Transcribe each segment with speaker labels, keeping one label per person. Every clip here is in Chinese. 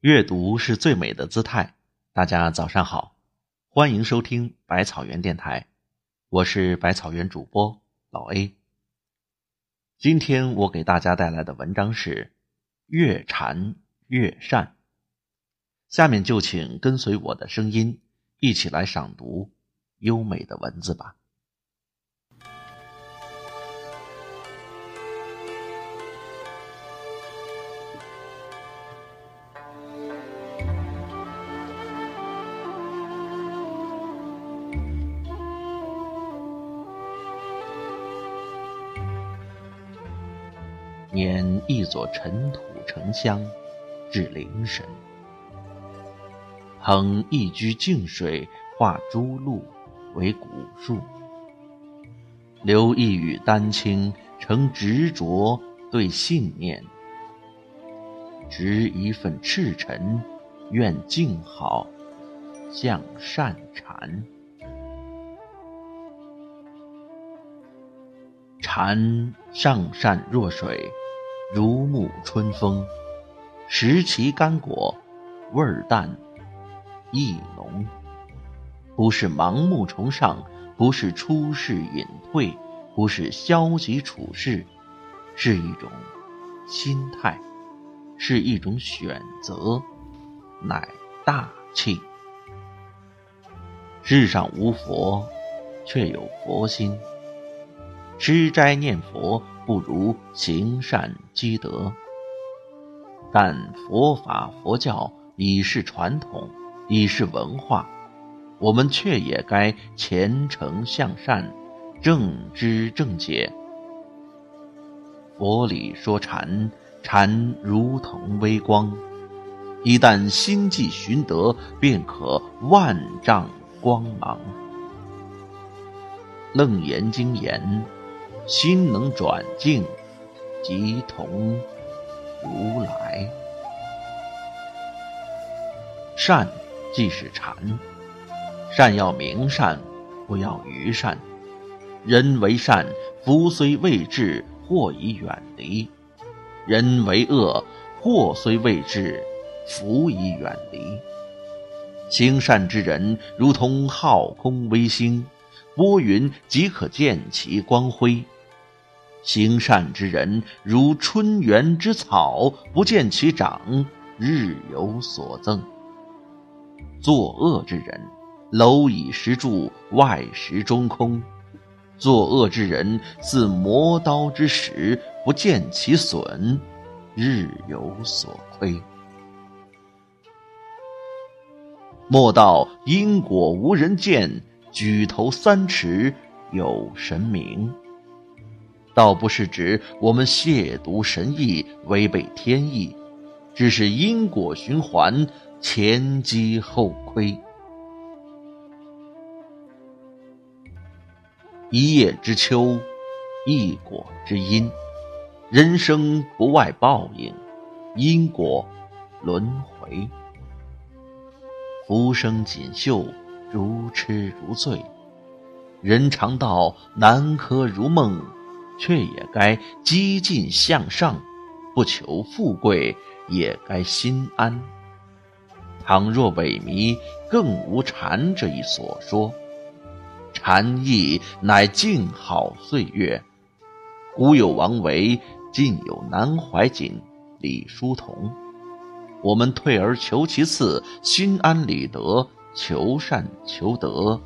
Speaker 1: 阅读是最美的姿态。大家早上好，欢迎收听百草园电台，我是百草园主播老 A。今天我给大家带来的文章是“越禅越善”。下面就请跟随我的声音，一起来赏读优美的文字吧。拈一撮尘土成香，至灵神；捧一掬净水，化诸路为古树；留一缕丹青，成执着对信念；执一份赤诚，愿静好向善禅。禅上善若水。如沐春风，食其干果，味儿淡，意浓。不是盲目崇尚，不是出世隐退，不是消极处事，是一种心态，是一种选择，乃大气。世上无佛，却有佛心。吃斋念佛。不如行善积德，但佛法佛教已是传统，已是文化，我们却也该虔诚向善，正知正解。佛理说禅，禅如同微光，一旦心际寻得，便可万丈光芒。楞严经言。心能转境，即同如来。善即是禅，善要明善，不要愚善。人为善，福虽未至，祸已远离；人为恶，祸虽未至，福已远离。行善之人，如同浩空微星，拨云即可见其光辉。行善之人如春园之草，不见其长，日有所增；作恶之人，蝼蚁食柱，外实中空；作恶之人似磨刀之石，不见其损，日有所亏。莫道因果无人见，举头三尺有神明。倒不是指我们亵渎神意、违背天意，只是因果循环，前积后亏。一叶知秋，一果知因，人生不外报应，因果轮回。浮生锦绣，如痴如醉，人常道南柯如梦。却也该激进向上，不求富贵，也该心安。倘若萎靡，更无禅这一所说。禅意乃静好岁月。古有王维，今有南怀瑾、李叔同。我们退而求其次，心安理得，求善求德，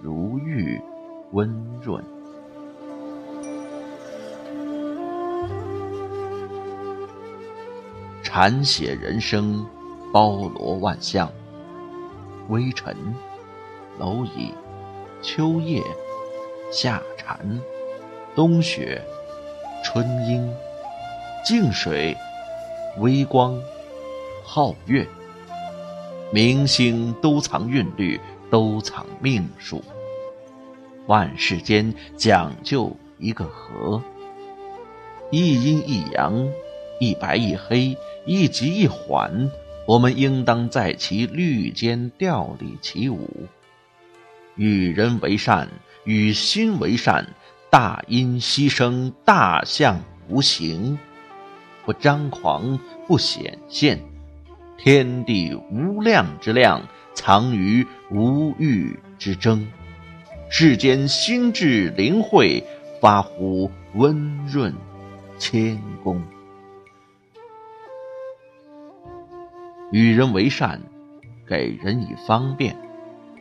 Speaker 1: 如玉温润。禅写人生，包罗万象。微尘、蝼蚁、秋叶、夏蝉、冬雪、春樱、静水、微光、皓月，明星都藏韵律，都藏命数。万世间讲究一个和，一阴一阳。一白一黑，一急一缓，我们应当在其律间调里起舞。与人为善，与心为善，大音希声，大象无形，不张狂，不显现，天地无量之量，藏于无欲之争。世间心智灵慧，发乎温润谦恭。与人为善，给人以方便，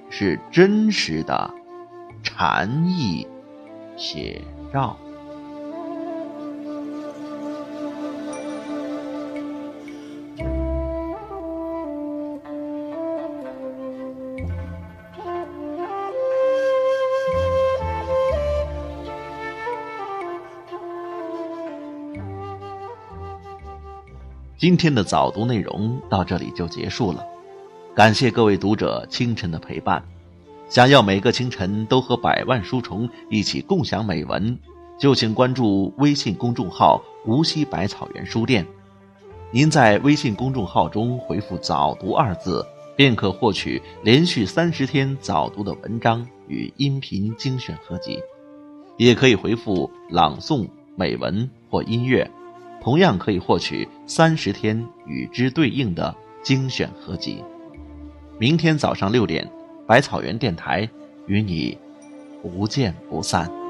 Speaker 1: 是真实的禅意写照。今天的早读内容到这里就结束了，感谢各位读者清晨的陪伴。想要每个清晨都和百万书虫一起共享美文，就请关注微信公众号“无锡百草园书店”。您在微信公众号中回复“早读”二字，便可获取连续三十天早读的文章与音频精选合集，也可以回复朗诵、美文或音乐。同样可以获取三十天与之对应的精选合集。明天早上六点，百草园电台与你不见不散。